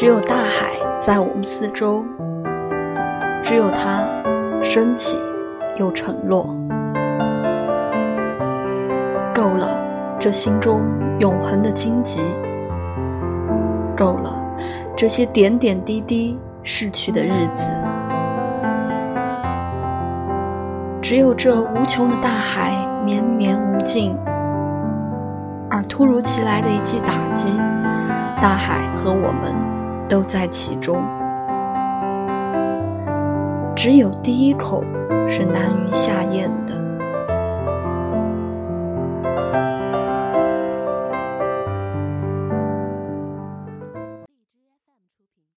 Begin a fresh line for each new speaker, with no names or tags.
只有大海在我们四周，只有它升起又沉落。够了，这心中永恒的荆棘；够了，这些点点滴滴逝去的日子。只有这无穷的大海绵绵无尽，而突如其来的一记打击，大海和我们都在其中。只有第一口是难于下咽的。